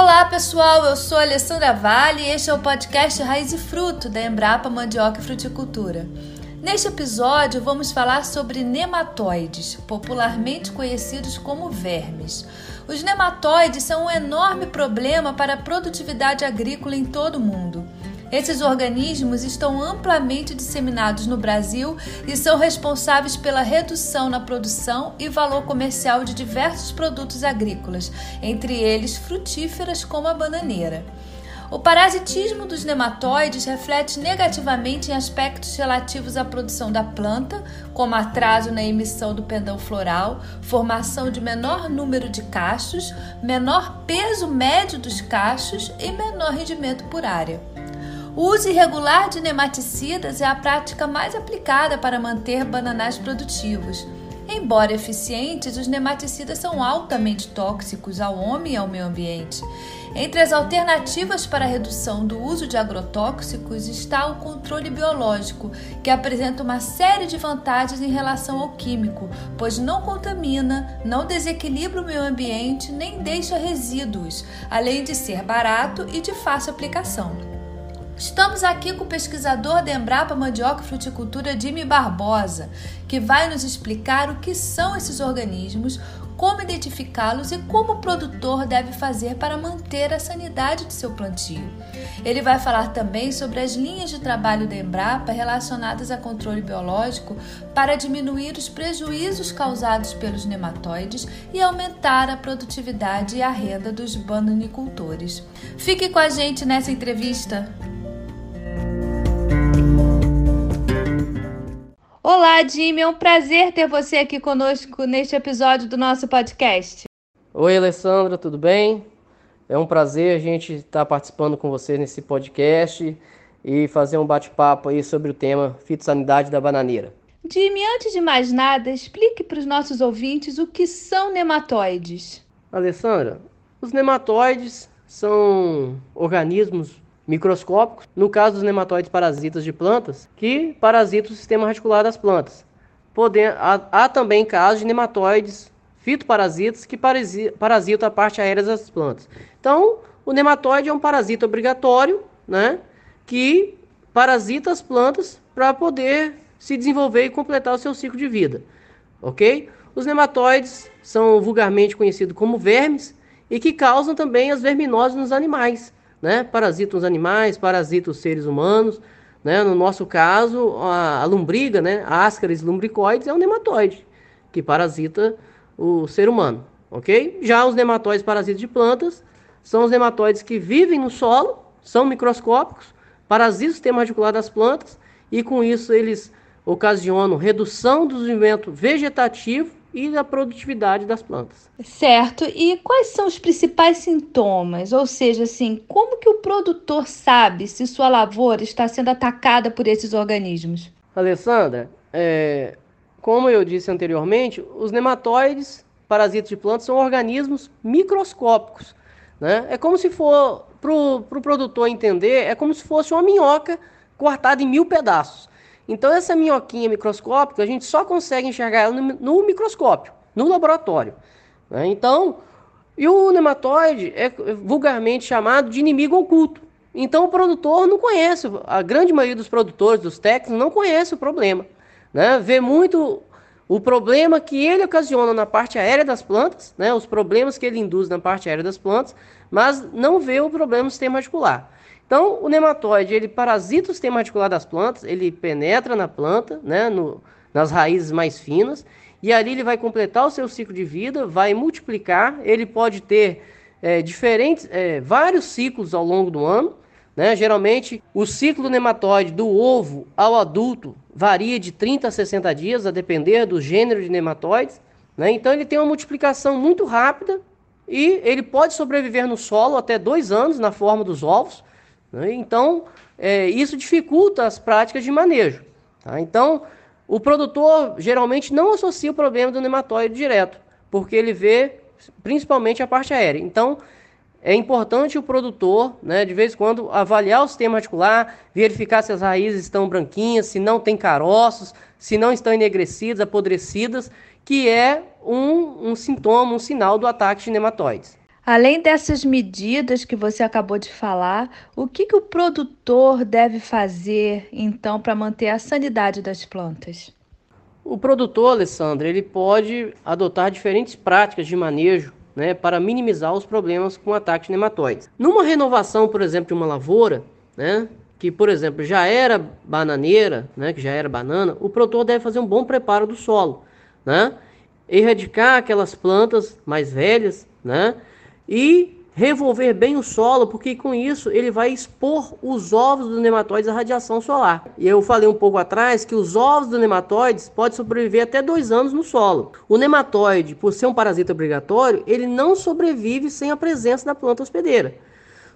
Olá pessoal, eu sou Alessandra Vale e este é o podcast Raiz e Fruto da Embrapa Mandioca e Fruticultura. Neste episódio vamos falar sobre nematóides, popularmente conhecidos como vermes. Os nematóides são um enorme problema para a produtividade agrícola em todo o mundo. Esses organismos estão amplamente disseminados no Brasil e são responsáveis pela redução na produção e valor comercial de diversos produtos agrícolas, entre eles frutíferas como a bananeira. O parasitismo dos nematóides reflete negativamente em aspectos relativos à produção da planta, como atraso na emissão do pendão floral, formação de menor número de cachos, menor peso médio dos cachos e menor rendimento por área. O uso irregular de nematicidas é a prática mais aplicada para manter bananais produtivos. Embora eficientes, os nematicidas são altamente tóxicos ao homem e ao meio ambiente. Entre as alternativas para a redução do uso de agrotóxicos está o controle biológico, que apresenta uma série de vantagens em relação ao químico, pois não contamina, não desequilibra o meio ambiente nem deixa resíduos, além de ser barato e de fácil aplicação. Estamos aqui com o pesquisador da Embrapa Mandioca e Fruticultura, Jimmy Barbosa, que vai nos explicar o que são esses organismos, como identificá-los e como o produtor deve fazer para manter a sanidade de seu plantio. Ele vai falar também sobre as linhas de trabalho da Embrapa relacionadas a controle biológico para diminuir os prejuízos causados pelos nematóides e aumentar a produtividade e a renda dos bananicultores. Fique com a gente nessa entrevista. Olá, Jimmy, é um prazer ter você aqui conosco neste episódio do nosso podcast. Oi, Alessandra, tudo bem? É um prazer a gente estar participando com você nesse podcast e fazer um bate-papo aí sobre o tema fitossanidade da bananeira. Jimmy, antes de mais nada, explique para os nossos ouvintes o que são nematóides. Alessandra, os nematóides são organismos microscópicos, no caso dos nematóides parasitas de plantas, que parasitam o sistema radicular das plantas. Poder, há, há também casos de nematóides fitoparasitas que parasitam a parte aérea das plantas. Então, o nematóide é um parasita obrigatório, né, que parasita as plantas para poder se desenvolver e completar o seu ciclo de vida, ok? Os nematóides são vulgarmente conhecidos como vermes e que causam também as verminoses nos animais né? Parasitam os animais, parasitam os seres humanos, né? No nosso caso, a, a lombriga, né? Ascaris lumbricoides é um nematóide que parasita o ser humano, ok? Já os nematóides parasitas de plantas são os nematóides que vivem no solo, são microscópicos, parasitam o sistema radicular das plantas e com isso eles ocasionam redução do desenvolvimento vegetativo e da produtividade das plantas. Certo. E quais são os principais sintomas? Ou seja, assim, como que o produtor sabe se sua lavoura está sendo atacada por esses organismos? Alessandra, é, como eu disse anteriormente, os nematóides, parasitas de plantas, são organismos microscópicos. Né? É como se for, para o pro produtor entender, é como se fosse uma minhoca cortada em mil pedaços. Então, essa minhoquinha microscópica, a gente só consegue enxergar ela no, microscópio, no laboratório. Né? Então, e o nematóide é vulgarmente chamado de inimigo oculto. Então, o produtor não conhece, a grande maioria dos produtores, dos técnicos, não conhece o problema. Né? Vê muito o problema que ele ocasiona na parte aérea das plantas, né? os problemas que ele induz na parte aérea das plantas, mas não vê o problema no sistema radicular. Então, o nematóide, ele parasita o sistema radicular das plantas, ele penetra na planta, né, no, nas raízes mais finas, e ali ele vai completar o seu ciclo de vida, vai multiplicar, ele pode ter é, diferentes, é, vários ciclos ao longo do ano, né? Geralmente, o ciclo nematóide do ovo ao adulto varia de 30 a 60 dias, a depender do gênero de nematóides. Né? Então, ele tem uma multiplicação muito rápida e ele pode sobreviver no solo até dois anos na forma dos ovos. Né? Então, é, isso dificulta as práticas de manejo. Tá? Então, o produtor geralmente não associa o problema do nematóide direto, porque ele vê principalmente a parte aérea. Então, é importante o produtor, né, de vez em quando, avaliar o sistema articular, verificar se as raízes estão branquinhas, se não tem caroços, se não estão enegrecidas, apodrecidas, que é um, um sintoma, um sinal do ataque de nematóides. Além dessas medidas que você acabou de falar, o que, que o produtor deve fazer então para manter a sanidade das plantas? O produtor, Alessandra, ele pode adotar diferentes práticas de manejo né, para minimizar os problemas com ataques de nematóides. Numa renovação, por exemplo, de uma lavoura, né, que, por exemplo, já era bananeira, né, que já era banana, o produtor deve fazer um bom preparo do solo, né, erradicar aquelas plantas mais velhas, né, e revolver bem o solo, porque com isso ele vai expor os ovos dos nematóides à radiação solar. E eu falei um pouco atrás que os ovos dos nematóides podem sobreviver até dois anos no solo. O nematóide, por ser um parasita obrigatório, ele não sobrevive sem a presença da planta hospedeira.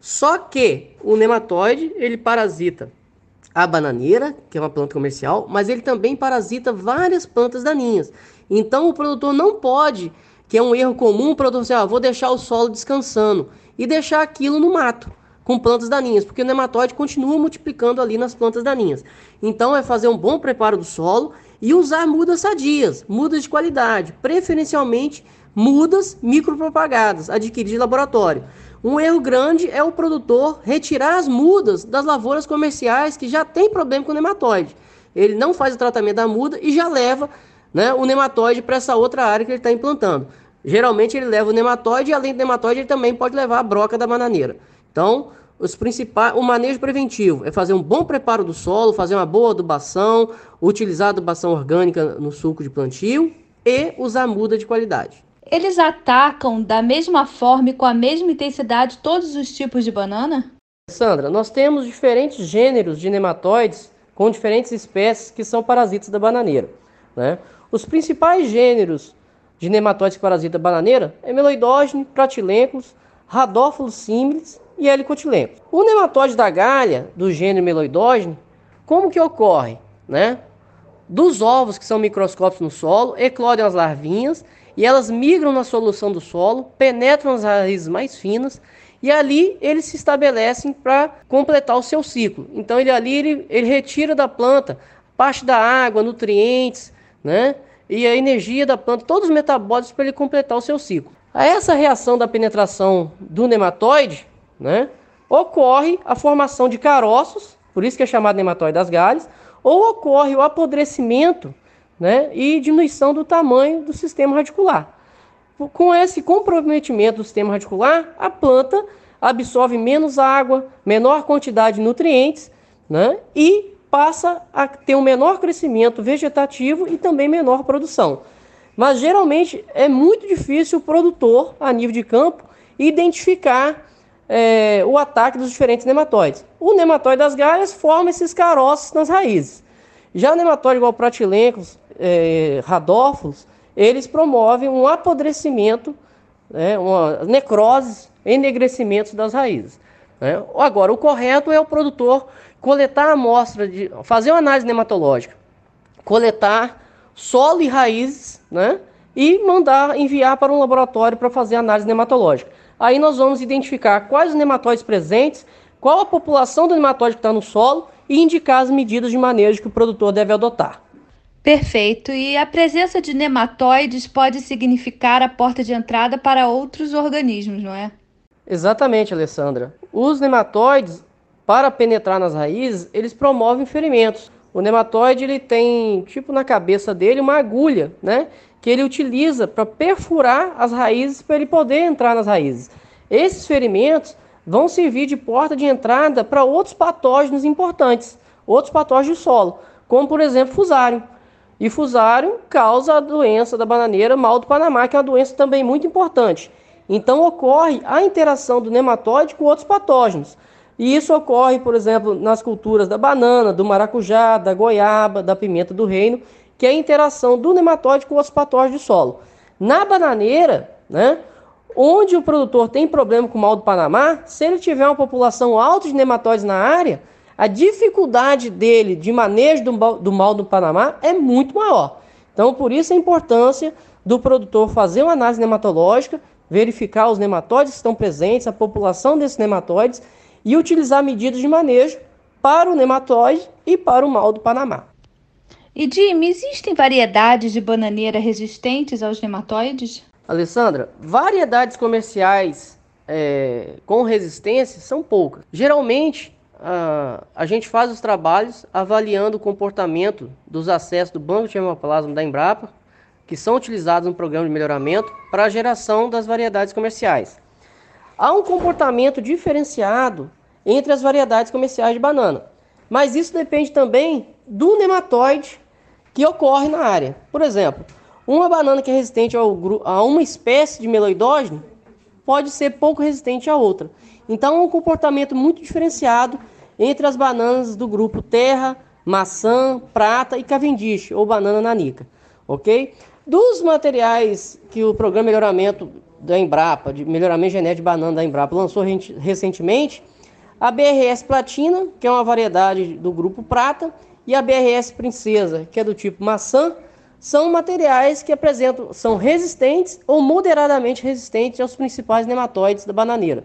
Só que o nematóide ele parasita a bananeira, que é uma planta comercial, mas ele também parasita várias plantas daninhas. Então o produtor não pode que é um erro comum, o produtor dizer, ah, vou deixar o solo descansando e deixar aquilo no mato com plantas daninhas, porque o nematóide continua multiplicando ali nas plantas daninhas. Então é fazer um bom preparo do solo e usar mudas sadias, mudas de qualidade, preferencialmente mudas micropropagadas, adquiridas de laboratório. Um erro grande é o produtor retirar as mudas das lavouras comerciais que já tem problema com o nematóide. Ele não faz o tratamento da muda e já leva né, o nematóide para essa outra área que ele está implantando. Geralmente ele leva o nematóide e além do nematóide ele também pode levar a broca da bananeira. Então, os principais, o manejo preventivo é fazer um bom preparo do solo, fazer uma boa adubação, utilizar adubação orgânica no suco de plantio e usar muda de qualidade. Eles atacam da mesma forma e com a mesma intensidade todos os tipos de banana? Sandra, nós temos diferentes gêneros de nematóides com diferentes espécies que são parasitas da bananeira. Né? Os principais gêneros de nematóides que parasitam a bananeira é Meloidógene, Pratilencos, Radófilos similis e Helicotilencos. O nematóide da galha, do gênero Meloidógene, como que ocorre? Né? Dos ovos que são microscópicos no solo, eclodem as larvinhas e elas migram na solução do solo, penetram as raízes mais finas e ali eles se estabelecem para completar o seu ciclo. Então ele ali ele, ele retira da planta parte da água, nutrientes, né? E a energia da planta, todos os metabólitos para ele completar o seu ciclo. A essa reação da penetração do nematóide, né? Ocorre a formação de caroços, por isso que é chamado nematóide das galhas, ou ocorre o apodrecimento, né? E diminuição do tamanho do sistema radicular. Com esse comprometimento do sistema radicular, a planta absorve menos água, menor quantidade de nutrientes, né? E passa a ter um menor crescimento vegetativo e também menor produção. Mas geralmente é muito difícil o produtor, a nível de campo, identificar é, o ataque dos diferentes nematóides. O nematóide das galhas forma esses caroços nas raízes. Já nematóide igual pratilencos, é, radófilos, eles promovem um apodrecimento, né, uma necrose, enegrecimento das raízes. Né? Agora, o correto é o produtor coletar a amostra, de, fazer uma análise nematológica, coletar solo e raízes, né? E mandar enviar para um laboratório para fazer análise nematológica. Aí nós vamos identificar quais os nematóides presentes, qual a população do nematóide que está no solo e indicar as medidas de manejo que o produtor deve adotar. Perfeito. E a presença de nematóides pode significar a porta de entrada para outros organismos, não é? Exatamente, Alessandra. Os nematóides para penetrar nas raízes, eles promovem ferimentos. O nematóide ele tem, tipo na cabeça dele, uma agulha, né? Que ele utiliza para perfurar as raízes para ele poder entrar nas raízes. Esses ferimentos vão servir de porta de entrada para outros patógenos importantes, outros patógenos do solo, como por exemplo fusário. E fusário causa a doença da bananeira mal do Panamá, que é uma doença também muito importante. Então ocorre a interação do nematóide com outros patógenos. E isso ocorre, por exemplo, nas culturas da banana, do maracujá, da goiaba, da pimenta do reino, que é a interação do nematóide com os patógenos do solo. Na bananeira, né, onde o produtor tem problema com o mal do Panamá, se ele tiver uma população alta de nematóides na área, a dificuldade dele de manejo do, do mal do Panamá é muito maior. Então, por isso a importância do produtor fazer uma análise nematológica, verificar os nematóides que estão presentes, a população desses nematóides e utilizar medidas de manejo para o nematóide e para o mal do Panamá. E Jimmy, existem variedades de bananeira resistentes aos nematóides? Alessandra, variedades comerciais é, com resistência são poucas. Geralmente, a, a gente faz os trabalhos avaliando o comportamento dos acessos do banco de germoplasma da Embrapa, que são utilizados no programa de melhoramento para a geração das variedades comerciais. Há um comportamento diferenciado entre as variedades comerciais de banana, mas isso depende também do nematóide que ocorre na área. Por exemplo, uma banana que é resistente ao, a uma espécie de meloidógeno pode ser pouco resistente a outra. Então, é um comportamento muito diferenciado entre as bananas do grupo terra, maçã, prata e cavendish, ou banana nanica, ok? Dos materiais que o programa de melhoramento da Embrapa, de melhoramento genético de banana da Embrapa, lançou recentemente, a BRS Platina, que é uma variedade do grupo prata, e a BRS Princesa, que é do tipo maçã, são materiais que apresentam, são resistentes ou moderadamente resistentes aos principais nematóides da bananeira.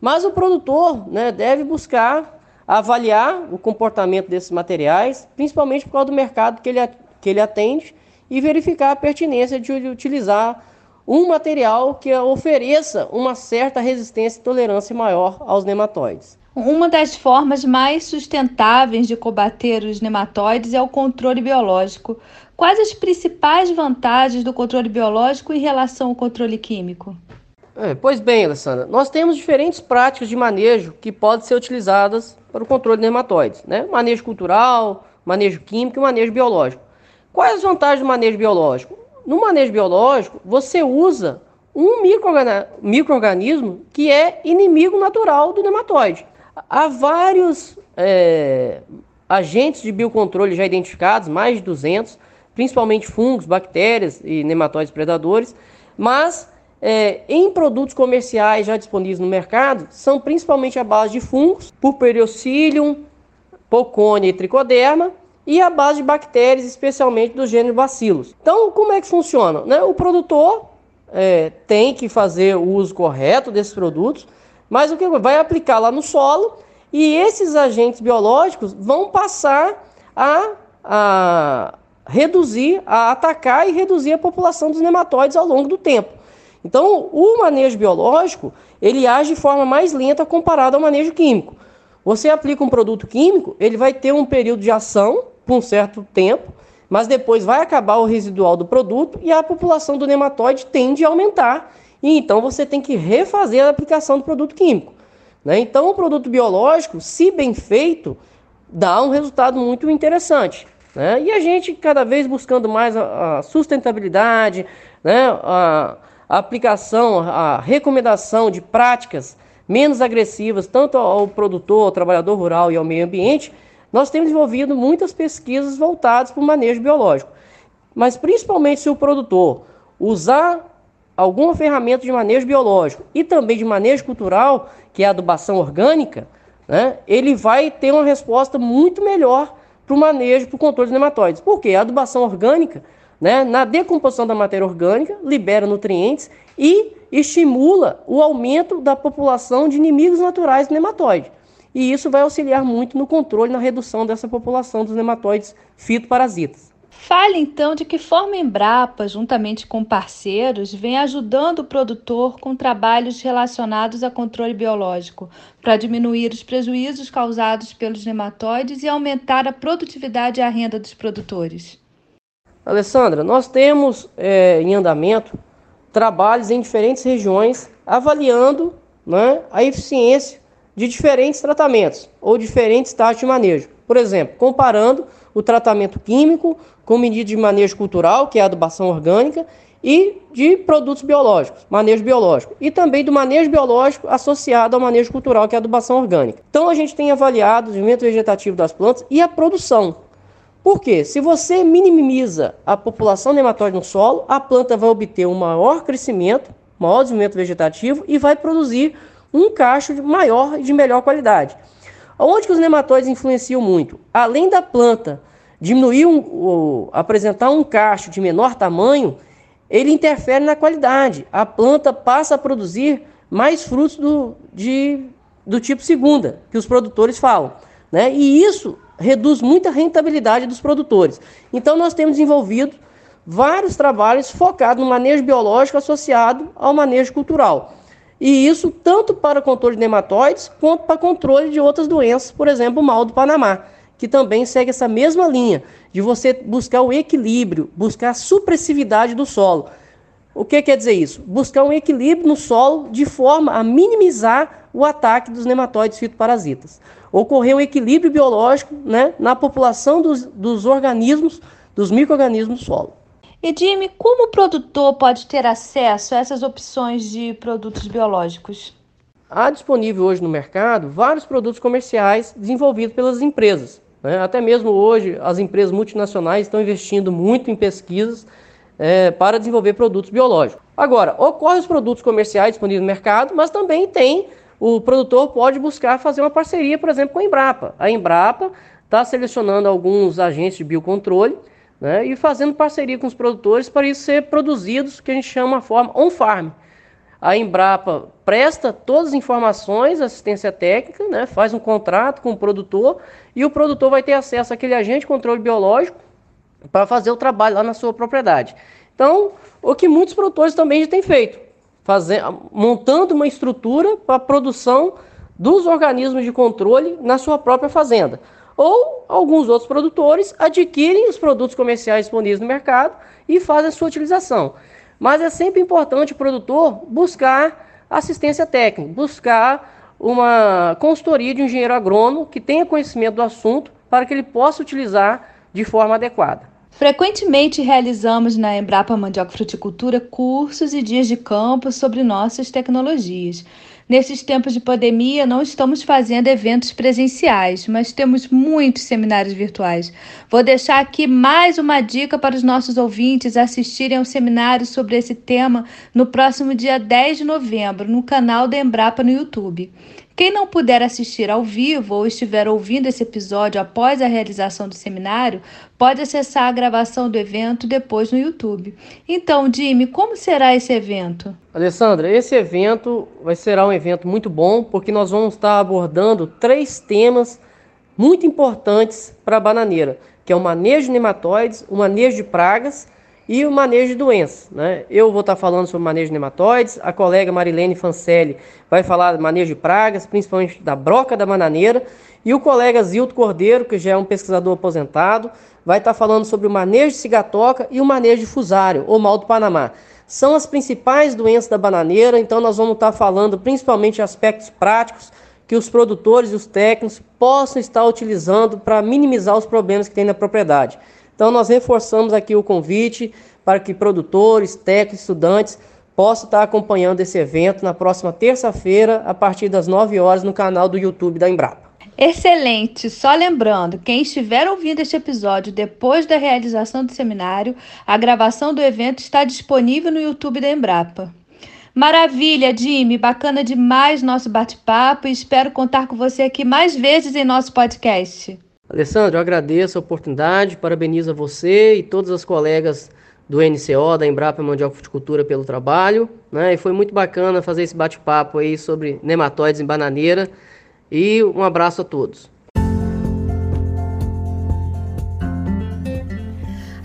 Mas o produtor né, deve buscar avaliar o comportamento desses materiais, principalmente por causa do mercado que ele, que ele atende, e verificar a pertinência de utilizar um material que ofereça uma certa resistência e tolerância maior aos nematóides. Uma das formas mais sustentáveis de combater os nematóides é o controle biológico. Quais as principais vantagens do controle biológico em relação ao controle químico? É, pois bem, Alessandra, nós temos diferentes práticas de manejo que podem ser utilizadas para o controle de nematóides, né? Manejo cultural, manejo químico e manejo biológico. Quais as vantagens do manejo biológico? No manejo biológico, você usa um microorganismo que é inimigo natural do nematóide. Há vários é, agentes de biocontrole já identificados, mais de 200, principalmente fungos, bactérias e nematóides predadores, mas é, em produtos comerciais já disponíveis no mercado, são principalmente a base de fungos, Purperiocilium, Poconia e Tricoderma, e a base de bactérias, especialmente do gênero bacilos. Então, como é que funciona? Né? O produtor é, tem que fazer o uso correto desses produtos, mas o que vai aplicar lá no solo e esses agentes biológicos vão passar a, a reduzir, a atacar e reduzir a população dos nematóides ao longo do tempo. Então, o manejo biológico, ele age de forma mais lenta comparado ao manejo químico. Você aplica um produto químico, ele vai ter um período de ação por um certo tempo, mas depois vai acabar o residual do produto e a população do nematóide tende a aumentar e então você tem que refazer a aplicação do produto químico. Né? Então, o produto biológico, se bem feito, dá um resultado muito interessante. Né? E a gente, cada vez buscando mais a, a sustentabilidade, né? a, a aplicação, a recomendação de práticas menos agressivas, tanto ao produtor, ao trabalhador rural e ao meio ambiente, nós temos desenvolvido muitas pesquisas voltadas para o manejo biológico. Mas principalmente se o produtor usar alguma ferramenta de manejo biológico e também de manejo cultural, que é a adubação orgânica, né, ele vai ter uma resposta muito melhor para o manejo, para o controle de nematóides. Por quê? A adubação orgânica, né, na decomposição da matéria orgânica, libera nutrientes e estimula o aumento da população de inimigos naturais do nematóide. E isso vai auxiliar muito no controle na redução dessa população dos nematóides fitoparasitas. Fale então de que forma a Embrapa, juntamente com parceiros, vem ajudando o produtor com trabalhos relacionados a controle biológico, para diminuir os prejuízos causados pelos nematóides e aumentar a produtividade e a renda dos produtores. Alessandra, nós temos é, em andamento trabalhos em diferentes regiões avaliando né, a eficiência de diferentes tratamentos ou diferentes taxas de manejo. Por exemplo, comparando o tratamento químico com medida de manejo cultural, que é a adubação orgânica, e de produtos biológicos, manejo biológico, e também do manejo biológico associado ao manejo cultural, que é a adubação orgânica. Então a gente tem avaliado o desenvolvimento vegetativo das plantas e a produção. Por quê? Se você minimiza a população nematóide no solo, a planta vai obter um maior crescimento, maior desenvolvimento vegetativo e vai produzir um cacho maior e de melhor qualidade. Onde que os nematóides influenciam muito? Além da planta diminuir, um, apresentar um cacho de menor tamanho, ele interfere na qualidade. A planta passa a produzir mais frutos do, de, do tipo segunda, que os produtores falam. Né? E isso reduz muito a rentabilidade dos produtores. Então, nós temos desenvolvido vários trabalhos focados no manejo biológico associado ao manejo cultural. E isso tanto para controle de nematóides quanto para controle de outras doenças, por exemplo, o mal do Panamá, que também segue essa mesma linha de você buscar o equilíbrio, buscar a supressividade do solo. O que quer dizer isso? Buscar um equilíbrio no solo de forma a minimizar o ataque dos nematóides fitoparasitas. Ocorrer um equilíbrio biológico né, na população dos, dos organismos, dos micro-organismos do solo. E Jimmy, como o produtor pode ter acesso a essas opções de produtos biológicos? Há disponível hoje no mercado vários produtos comerciais desenvolvidos pelas empresas. Né? Até mesmo hoje, as empresas multinacionais estão investindo muito em pesquisas é, para desenvolver produtos biológicos. Agora, ocorrem os produtos comerciais disponíveis no mercado, mas também tem, o produtor pode buscar fazer uma parceria, por exemplo, com a Embrapa. A Embrapa está selecionando alguns agentes de biocontrole né, e fazendo parceria com os produtores para isso ser produzidos, que a gente chama de forma on-farm. A Embrapa presta todas as informações, assistência técnica, né, faz um contrato com o produtor e o produtor vai ter acesso àquele agente de controle biológico para fazer o trabalho lá na sua propriedade. Então, o que muitos produtores também já têm feito, fazer, montando uma estrutura para a produção dos organismos de controle na sua própria fazenda ou alguns outros produtores adquirem os produtos comerciais disponíveis no mercado e fazem a sua utilização. Mas é sempre importante o produtor buscar assistência técnica, buscar uma consultoria de um engenheiro agrônomo que tenha conhecimento do assunto para que ele possa utilizar de forma adequada. Frequentemente realizamos na Embrapa Mandioca Fruticultura cursos e dias de campo sobre nossas tecnologias. Nesses tempos de pandemia, não estamos fazendo eventos presenciais, mas temos muitos seminários virtuais. Vou deixar aqui mais uma dica para os nossos ouvintes assistirem ao seminário sobre esse tema no próximo dia 10 de novembro, no canal da Embrapa no YouTube. Quem não puder assistir ao vivo ou estiver ouvindo esse episódio após a realização do seminário, pode acessar a gravação do evento depois no YouTube. Então, Jimmy, como será esse evento? Alessandra, esse evento vai ser um evento muito bom, porque nós vamos estar abordando três temas muito importantes para a bananeira, que é o manejo de nematóides, o manejo de pragas e o manejo de doenças. Né? Eu vou estar falando sobre manejo de nematóides, a colega Marilene Fancelli vai falar do manejo de pragas, principalmente da broca da bananeira, e o colega Zilto Cordeiro, que já é um pesquisador aposentado, vai estar falando sobre o manejo de cigatoca e o manejo de fusário, ou mal do Panamá. São as principais doenças da bananeira, então nós vamos estar falando principalmente de aspectos práticos que os produtores e os técnicos possam estar utilizando para minimizar os problemas que tem na propriedade. Então, nós reforçamos aqui o convite para que produtores, técnicos, estudantes possam estar acompanhando esse evento na próxima terça-feira, a partir das 9 horas, no canal do YouTube da Embrapa. Excelente! Só lembrando, quem estiver ouvindo este episódio depois da realização do seminário, a gravação do evento está disponível no YouTube da Embrapa. Maravilha, Jimmy! Bacana demais nosso bate-papo e espero contar com você aqui mais vezes em nosso podcast. Alessandro, eu agradeço a oportunidade, parabenizo a você e todas as colegas do NCO, da Embrapa Mundial Fruticultura pelo trabalho, né? E foi muito bacana fazer esse bate-papo aí sobre nematóides em bananeira. E um abraço a todos.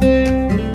Música